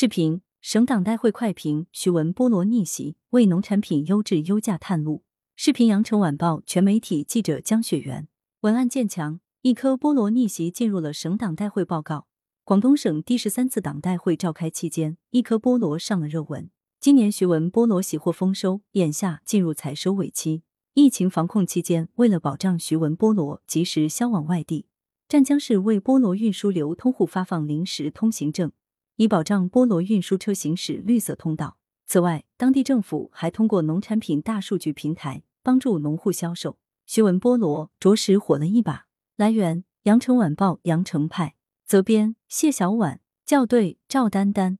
视频：省党代会快评：徐闻菠萝逆袭，为农产品优质优价探路。视频：羊城晚报全媒体记者江雪媛。文案渐强，一颗菠萝逆袭进入了省党代会报告。广东省第十三次党代会召开期间，一颗菠萝上了热文。今年徐闻菠萝喜获丰收，眼下进入采收尾期。疫情防控期间，为了保障徐闻菠萝及时销往外地。湛江市为菠萝运输流通户发放临时通行证，以保障菠萝运输车行驶绿色通道。此外，当地政府还通过农产品大数据平台帮助农户销售。徐闻菠萝着实火了一把。来源：羊城晚报羊城派，责编：谢小婉，校对：赵丹丹。